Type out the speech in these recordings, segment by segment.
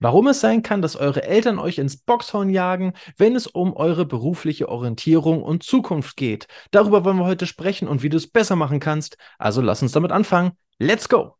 Warum es sein kann, dass eure Eltern euch ins Boxhorn jagen, wenn es um eure berufliche Orientierung und Zukunft geht. Darüber wollen wir heute sprechen und wie du es besser machen kannst. Also lass uns damit anfangen. Let's go!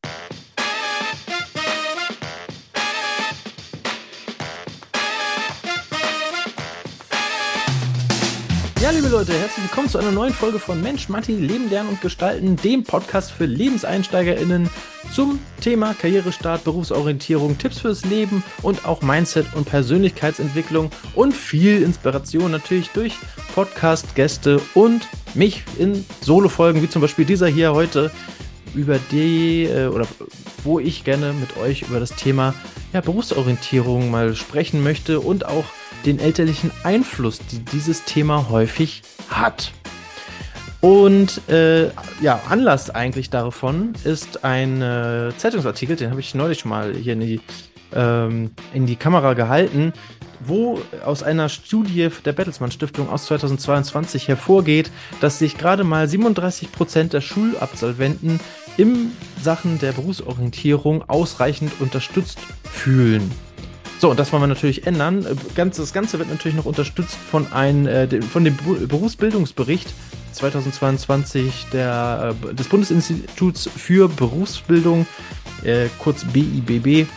Liebe Leute, herzlich willkommen zu einer neuen Folge von Mensch, Matti, Leben, Lernen und Gestalten, dem Podcast für LebenseinsteigerInnen zum Thema Karrierestart, Berufsorientierung, Tipps fürs Leben und auch Mindset und Persönlichkeitsentwicklung und viel Inspiration natürlich durch Podcast-Gäste und mich in Solo-Folgen, wie zum Beispiel dieser hier heute, über die äh, oder wo ich gerne mit euch über das Thema ja, Berufsorientierung mal sprechen möchte und auch den elterlichen Einfluss, die dieses Thema häufig hat. Und äh, ja, Anlass eigentlich davon ist ein äh, Zeitungsartikel, den habe ich neulich schon mal hier in die, ähm, in die Kamera gehalten, wo aus einer Studie der Bertelsmann Stiftung aus 2022 hervorgeht, dass sich gerade mal 37 Prozent der Schulabsolventen im Sachen der Berufsorientierung ausreichend unterstützt fühlen. So, und das wollen wir natürlich ändern. Das Ganze wird natürlich noch unterstützt von, ein, äh, von dem Berufsbildungsbericht 2022 der, äh, des Bundesinstituts für Berufsbildung, äh, kurz BIBB,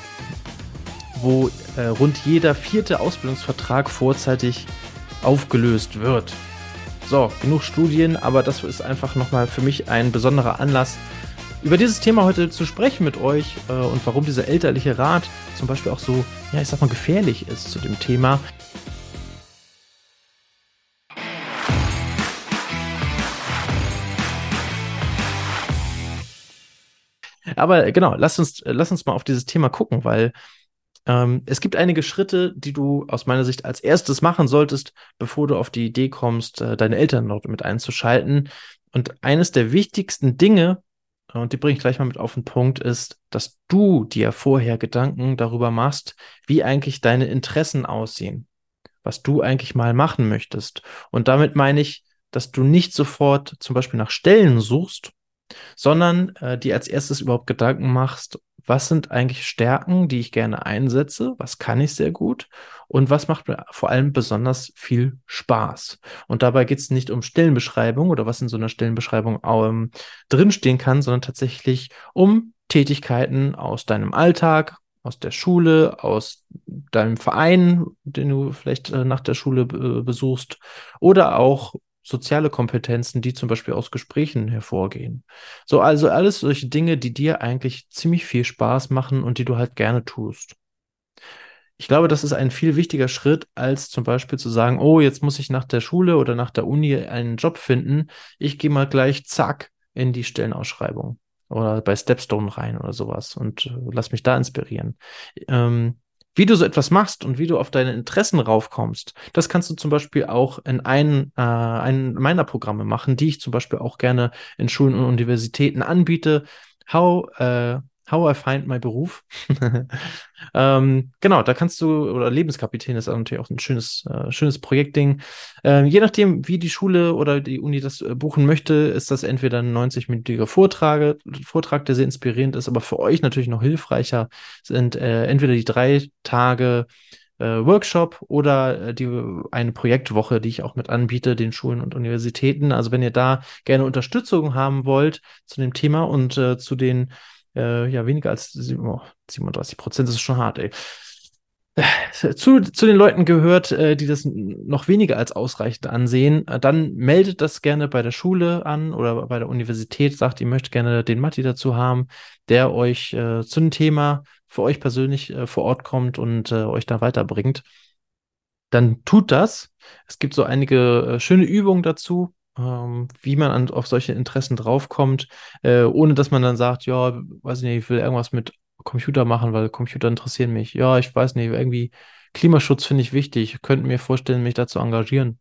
wo rund jeder vierte Ausbildungsvertrag vorzeitig aufgelöst wird. So, genug Studien, aber das ist einfach nochmal für mich ein besonderer Anlass, über dieses Thema heute zu sprechen mit euch äh, und warum dieser elterliche Rat zum Beispiel auch so, ja, ich sag mal, gefährlich ist zu dem Thema. Aber genau, lass uns, lass uns mal auf dieses Thema gucken, weil ähm, es gibt einige Schritte, die du aus meiner Sicht als erstes machen solltest, bevor du auf die Idee kommst, äh, deine Eltern dort mit einzuschalten. Und eines der wichtigsten Dinge, und die bringe ich gleich mal mit auf den Punkt, ist, dass du dir vorher Gedanken darüber machst, wie eigentlich deine Interessen aussehen, was du eigentlich mal machen möchtest. Und damit meine ich, dass du nicht sofort zum Beispiel nach Stellen suchst, sondern äh, dir als erstes überhaupt Gedanken machst, was sind eigentlich Stärken, die ich gerne einsetze, was kann ich sehr gut und was macht mir vor allem besonders viel Spaß. Und dabei geht es nicht um Stellenbeschreibung oder was in so einer Stellenbeschreibung ähm, drinstehen kann, sondern tatsächlich um Tätigkeiten aus deinem Alltag, aus der Schule, aus deinem Verein, den du vielleicht äh, nach der Schule äh, besuchst oder auch soziale Kompetenzen, die zum Beispiel aus Gesprächen hervorgehen. So, also alles solche Dinge, die dir eigentlich ziemlich viel Spaß machen und die du halt gerne tust. Ich glaube, das ist ein viel wichtiger Schritt, als zum Beispiel zu sagen, oh, jetzt muss ich nach der Schule oder nach der Uni einen Job finden. Ich gehe mal gleich zack in die Stellenausschreibung oder bei Stepstone rein oder sowas und äh, lass mich da inspirieren. Ähm, wie du so etwas machst und wie du auf deine Interessen raufkommst, das kannst du zum Beispiel auch in einen, äh, einen meiner Programme machen, die ich zum Beispiel auch gerne in Schulen und Universitäten anbiete. How, äh, How I Find My Beruf. ähm, genau, da kannst du, oder Lebenskapitän ist natürlich auch ein schönes, äh, schönes Projektding. Ähm, je nachdem, wie die Schule oder die Uni das äh, buchen möchte, ist das entweder ein 90-minütiger Vortrag, der sehr inspirierend ist, aber für euch natürlich noch hilfreicher sind äh, entweder die drei Tage äh, Workshop oder äh, die eine Projektwoche, die ich auch mit anbiete, den Schulen und Universitäten. Also wenn ihr da gerne Unterstützung haben wollt zu dem Thema und äh, zu den äh, ja, weniger als oh, 37 Prozent, das ist schon hart, ey. Zu, zu den Leuten gehört, äh, die das noch weniger als ausreichend ansehen, äh, dann meldet das gerne bei der Schule an oder bei der Universität, sagt, ihr möchtet gerne den Matti dazu haben, der euch äh, zu dem Thema für euch persönlich äh, vor Ort kommt und äh, euch da weiterbringt. Dann tut das. Es gibt so einige äh, schöne Übungen dazu, ähm, wie man an, auf solche Interessen draufkommt, äh, ohne dass man dann sagt, ja, weiß ich nicht, ich will irgendwas mit Computer machen, weil Computer interessieren mich. Ja, ich weiß nicht, irgendwie Klimaschutz finde ich wichtig. Ich könnte mir vorstellen, mich da zu engagieren.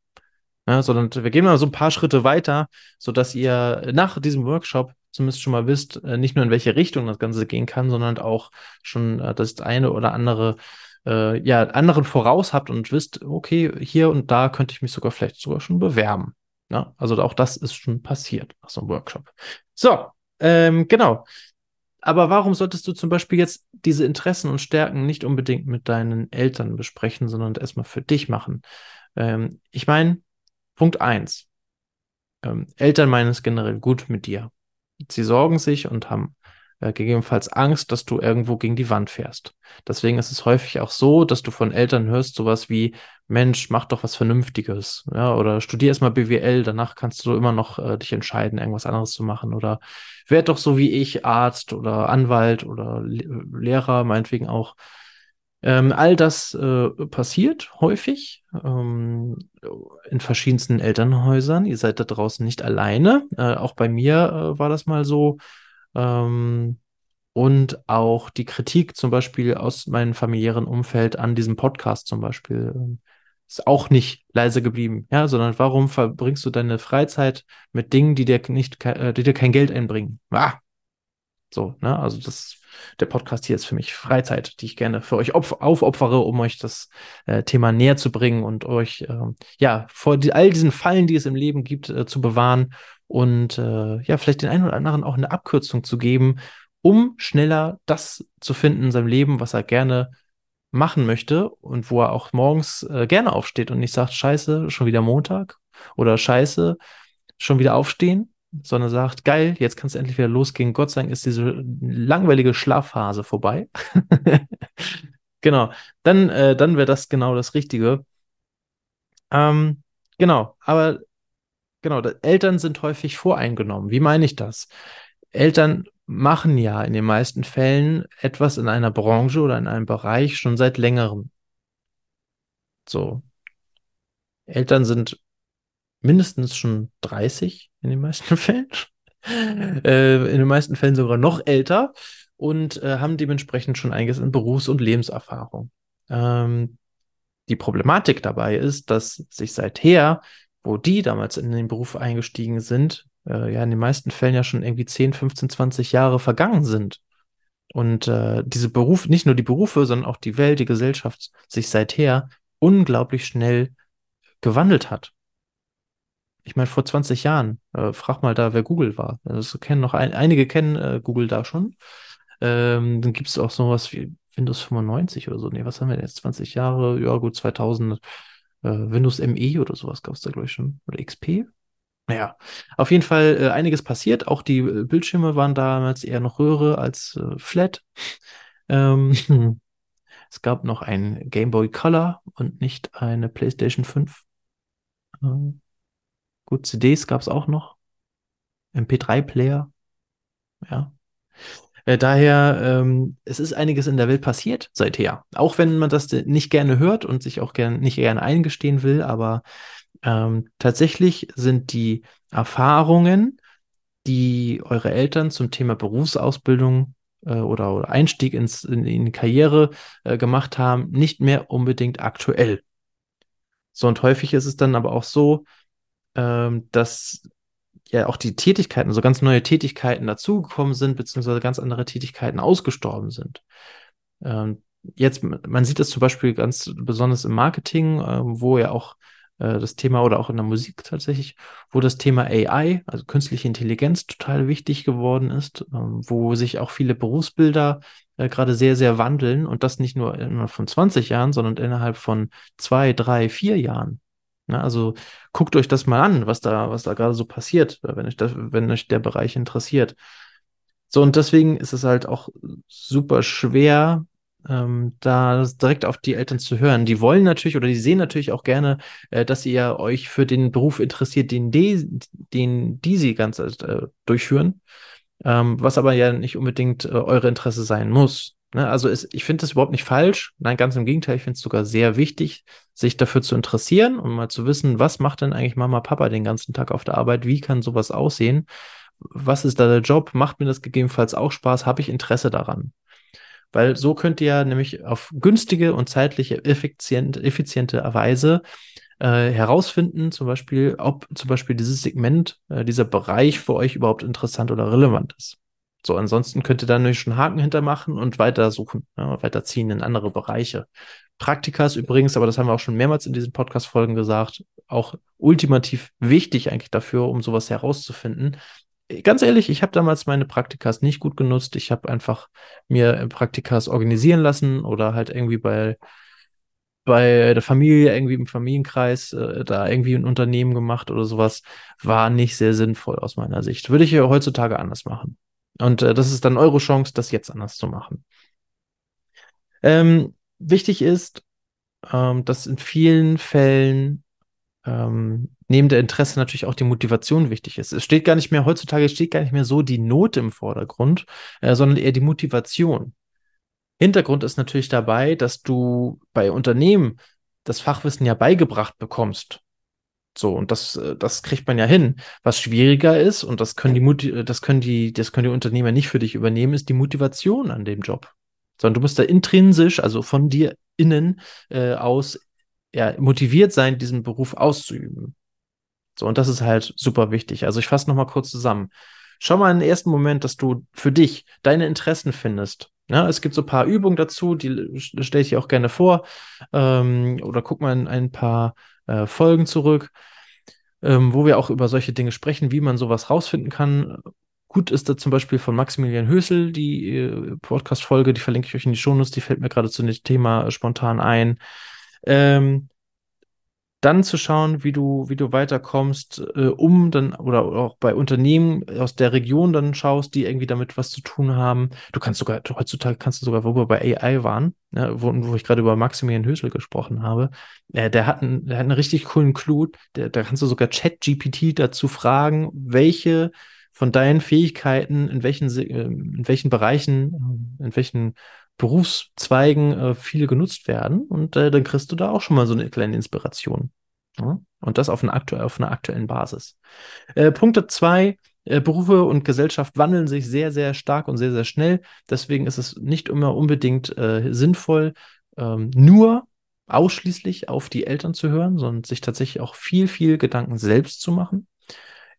Ja, sondern wir gehen mal so ein paar Schritte weiter, sodass ihr nach diesem Workshop zumindest schon mal wisst, äh, nicht nur in welche Richtung das Ganze gehen kann, sondern auch schon äh, das eine oder andere äh, ja, anderen voraus habt und wisst, okay, hier und da könnte ich mich sogar vielleicht sogar schon bewerben. Ja, also auch das ist schon passiert nach so einem Workshop. So, ähm, genau. aber warum solltest du zum Beispiel jetzt diese Interessen und Stärken nicht unbedingt mit deinen Eltern besprechen, sondern erstmal für dich machen? Ähm, ich meine, Punkt eins: ähm, Eltern meinen es generell gut mit dir. Sie sorgen sich und haben äh, gegebenenfalls Angst, dass du irgendwo gegen die Wand fährst. Deswegen ist es häufig auch so, dass du von Eltern hörst sowas wie, Mensch, mach doch was Vernünftiges, ja, oder studier erstmal BWL, danach kannst du immer noch äh, dich entscheiden, irgendwas anderes zu machen, oder werd doch so wie ich Arzt oder Anwalt oder Le Lehrer, meinetwegen auch. Ähm, all das äh, passiert häufig ähm, in verschiedensten Elternhäusern. Ihr seid da draußen nicht alleine. Äh, auch bei mir äh, war das mal so. Ähm, und auch die Kritik zum Beispiel aus meinem familiären Umfeld an diesem Podcast zum Beispiel ähm, ist auch nicht leise geblieben, ja, sondern warum verbringst du deine Freizeit mit Dingen, die dir nicht, äh, die dir kein Geld einbringen? Ah, so, ne, also das, der Podcast hier ist für mich Freizeit, die ich gerne für euch aufopfere, um euch das äh, Thema näher zu bringen und euch, äh, ja, vor die, all diesen Fallen, die es im Leben gibt, äh, zu bewahren und äh, ja, vielleicht den einen oder anderen auch eine Abkürzung zu geben, um schneller das zu finden in seinem Leben, was er gerne machen möchte und wo er auch morgens äh, gerne aufsteht und nicht sagt, scheiße, schon wieder Montag oder scheiße, schon wieder aufstehen, sondern sagt, geil, jetzt kann es endlich wieder losgehen. Gott sei Dank ist diese langweilige Schlafphase vorbei. genau, dann, äh, dann wäre das genau das Richtige. Ähm, genau, aber Genau, Eltern sind häufig voreingenommen. Wie meine ich das? Eltern machen ja in den meisten Fällen etwas in einer Branche oder in einem Bereich schon seit längerem. So. Eltern sind mindestens schon 30 in den meisten Fällen. äh, in den meisten Fällen sogar noch älter und äh, haben dementsprechend schon einiges in Berufs- und Lebenserfahrung. Ähm, die Problematik dabei ist, dass sich seither wo die damals in den Beruf eingestiegen sind, äh, ja in den meisten Fällen ja schon irgendwie 10, 15, 20 Jahre vergangen sind. Und äh, diese Beruf, nicht nur die Berufe, sondern auch die Welt, die Gesellschaft sich seither unglaublich schnell gewandelt hat. Ich meine, vor 20 Jahren, äh, frag mal da, wer Google war. Also kennen noch ein, einige kennen äh, Google da schon. Ähm, dann gibt es auch sowas wie Windows 95 oder so. Nee, was haben wir denn jetzt? 20 Jahre? Ja, gut, 2000 äh, Windows ME oder sowas gab es da, glaube ich, schon. Oder XP? Naja, auf jeden Fall äh, einiges passiert. Auch die äh, Bildschirme waren damals eher noch Röhre als äh, Flat. Ähm, es gab noch ein Game Boy Color und nicht eine PlayStation 5. Ähm, gut, CDs gab es auch noch. MP3-Player. Ja. Äh, daher, ähm, es ist einiges in der Welt passiert seither. Auch wenn man das nicht gerne hört und sich auch gern, nicht gerne eingestehen will, aber ähm, tatsächlich sind die Erfahrungen, die eure Eltern zum Thema Berufsausbildung äh, oder, oder, Einstieg ins, in, in die Karriere äh, gemacht haben, nicht mehr unbedingt aktuell. So und häufig ist es dann aber auch so, ähm, dass ja auch die Tätigkeiten, so ganz neue Tätigkeiten dazugekommen sind, beziehungsweise ganz andere Tätigkeiten ausgestorben sind. Ähm, jetzt, man sieht das zum Beispiel ganz besonders im Marketing, äh, wo ja auch äh, das Thema oder auch in der Musik tatsächlich, wo das Thema AI, also künstliche Intelligenz, total wichtig geworden ist, ähm, wo sich auch viele Berufsbilder äh, gerade sehr, sehr wandeln und das nicht nur innerhalb von 20 Jahren, sondern innerhalb von zwei, drei, vier Jahren. Ne? Also guckt euch das mal an, was da, was da gerade so passiert, wenn euch, das, wenn euch der Bereich interessiert. So, und deswegen ist es halt auch super schwer, ähm, da direkt auf die Eltern zu hören. Die wollen natürlich oder die sehen natürlich auch gerne, äh, dass ihr euch für den Beruf interessiert, den die, den die sie ganz äh, durchführen, ähm, was aber ja nicht unbedingt äh, eure Interesse sein muss. Ne? Also es, ich finde das überhaupt nicht falsch. Nein, ganz im Gegenteil, ich finde es sogar sehr wichtig, sich dafür zu interessieren und mal zu wissen, was macht denn eigentlich Mama, Papa den ganzen Tag auf der Arbeit? Wie kann sowas aussehen? Was ist da der Job? Macht mir das gegebenenfalls auch Spaß? Habe ich Interesse daran? Weil so könnt ihr nämlich auf günstige und zeitliche effizient, effiziente Weise äh, herausfinden, zum Beispiel, ob zum Beispiel dieses Segment, äh, dieser Bereich für euch überhaupt interessant oder relevant ist. So, ansonsten könnt ihr da nämlich schon Haken hintermachen und weitersuchen, ja, weiterziehen in andere Bereiche. Praktika ist übrigens, aber das haben wir auch schon mehrmals in diesen Podcast-Folgen gesagt, auch ultimativ wichtig eigentlich dafür, um sowas herauszufinden. ganz ehrlich, ich habe damals meine Praktikas nicht gut genutzt. Ich habe einfach mir Praktikas organisieren lassen oder halt irgendwie bei, bei der Familie, irgendwie im Familienkreis, äh, da irgendwie ein Unternehmen gemacht oder sowas. War nicht sehr sinnvoll aus meiner Sicht. Würde ich ja heutzutage anders machen. Und äh, das ist dann eure Chance, das jetzt anders zu machen. Ähm, wichtig ist, ähm, dass in vielen Fällen ähm, neben der Interesse natürlich auch die Motivation wichtig ist. Es steht gar nicht mehr, heutzutage steht gar nicht mehr so die Note im Vordergrund, äh, sondern eher die Motivation. Hintergrund ist natürlich dabei, dass du bei Unternehmen das Fachwissen ja beigebracht bekommst. So, und das, äh, das kriegt man ja hin. Was schwieriger ist, und das können die, das können die, das können die Unternehmer nicht für dich übernehmen, ist die Motivation an dem Job. Sondern du musst da intrinsisch, also von dir innen äh, aus ja, motiviert sein, diesen Beruf auszuüben. So, und das ist halt super wichtig. Also ich fasse nochmal kurz zusammen. Schau mal im ersten Moment, dass du für dich deine Interessen findest. Ja, es gibt so ein paar Übungen dazu, die stelle ich dir auch gerne vor. Ähm, oder guck mal in ein paar äh, Folgen zurück, ähm, wo wir auch über solche Dinge sprechen, wie man sowas rausfinden kann. Gut ist da zum Beispiel von Maximilian Hösel die äh, Podcast-Folge, die verlinke ich euch in die Shownotes, die fällt mir gerade zu dem Thema spontan ein. Ähm, dann zu schauen, wie du, wie du weiterkommst, äh, um dann oder auch bei Unternehmen aus der Region dann schaust, die irgendwie damit was zu tun haben. Du kannst sogar, heutzutage kannst du sogar, wo wir bei AI waren, ne, wo, wo ich gerade über Maximilian Hösel gesprochen habe, äh, der, hat einen, der hat einen richtig coolen Clou, der, da kannst du sogar Chat-GPT dazu fragen, welche von deinen Fähigkeiten, in welchen, äh, in welchen Bereichen, in welchen Berufszweigen äh, viele genutzt werden. Und äh, dann kriegst du da auch schon mal so eine kleine Inspiration. Ja? Und das auf, eine aktu auf einer aktuellen Basis. Äh, Punkte zwei. Äh, Berufe und Gesellschaft wandeln sich sehr, sehr stark und sehr, sehr schnell. Deswegen ist es nicht immer unbedingt äh, sinnvoll, ähm, nur ausschließlich auf die Eltern zu hören, sondern sich tatsächlich auch viel, viel Gedanken selbst zu machen.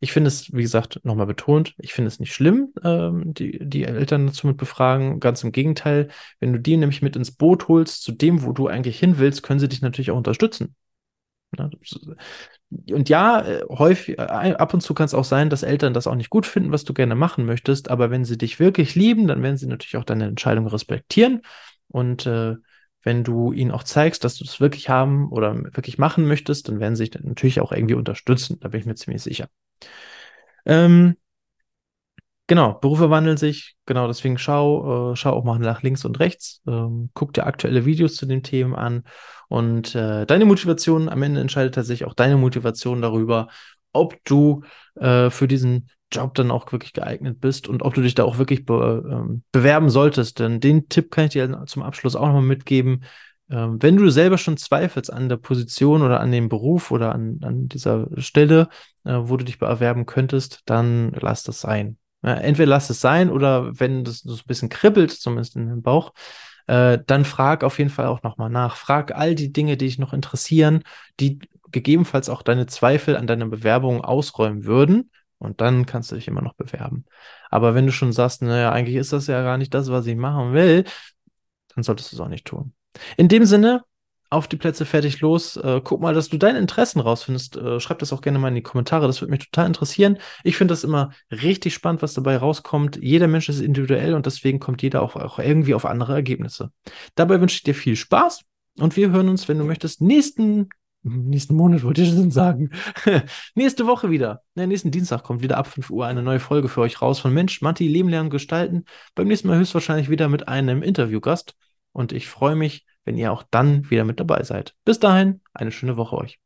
Ich finde es, wie gesagt, nochmal betont, ich finde es nicht schlimm, ähm, die, die Eltern dazu mit befragen. Ganz im Gegenteil, wenn du die nämlich mit ins Boot holst, zu dem, wo du eigentlich hin willst, können sie dich natürlich auch unterstützen. Und ja, äh, häufig, äh, ab und zu kann es auch sein, dass Eltern das auch nicht gut finden, was du gerne machen möchtest, aber wenn sie dich wirklich lieben, dann werden sie natürlich auch deine Entscheidung respektieren. Und äh, wenn du ihnen auch zeigst, dass du das wirklich haben oder wirklich machen möchtest, dann werden sie dich natürlich auch irgendwie unterstützen. Da bin ich mir ziemlich sicher. Ähm, genau, Berufe wandeln sich, genau, deswegen schau, äh, schau auch mal nach links und rechts, ähm, guck dir aktuelle Videos zu den Themen an und äh, deine Motivation, am Ende entscheidet tatsächlich auch deine Motivation darüber, ob du äh, für diesen Job dann auch wirklich geeignet bist und ob du dich da auch wirklich be ähm, bewerben solltest. Denn den Tipp kann ich dir zum Abschluss auch nochmal mitgeben. Ähm, wenn du selber schon zweifelst an der Position oder an dem Beruf oder an, an dieser Stelle, äh, wo du dich bewerben könntest, dann lass das sein. Ja, entweder lass es sein oder wenn das so ein bisschen kribbelt, zumindest in dem Bauch, äh, dann frag auf jeden Fall auch nochmal nach. Frag all die Dinge, die dich noch interessieren, die gegebenenfalls auch deine Zweifel an deiner Bewerbung ausräumen würden. Und dann kannst du dich immer noch bewerben. Aber wenn du schon sagst, naja, eigentlich ist das ja gar nicht das, was ich machen will, dann solltest du es auch nicht tun. In dem Sinne, auf die Plätze fertig los. Äh, guck mal, dass du deine Interessen rausfindest. Äh, schreib das auch gerne mal in die Kommentare. Das würde mich total interessieren. Ich finde das immer richtig spannend, was dabei rauskommt. Jeder Mensch ist individuell und deswegen kommt jeder auch, auch irgendwie auf andere Ergebnisse. Dabei wünsche ich dir viel Spaß und wir hören uns, wenn du möchtest, nächsten nächsten Monat wollte ich schon sagen. Nächste Woche wieder. Ja, nächsten Dienstag kommt wieder ab 5 Uhr eine neue Folge für euch raus von Mensch, Matti, Leben lernen, gestalten. Beim nächsten Mal höchstwahrscheinlich wieder mit einem Interviewgast und ich freue mich, wenn ihr auch dann wieder mit dabei seid. Bis dahin, eine schöne Woche euch.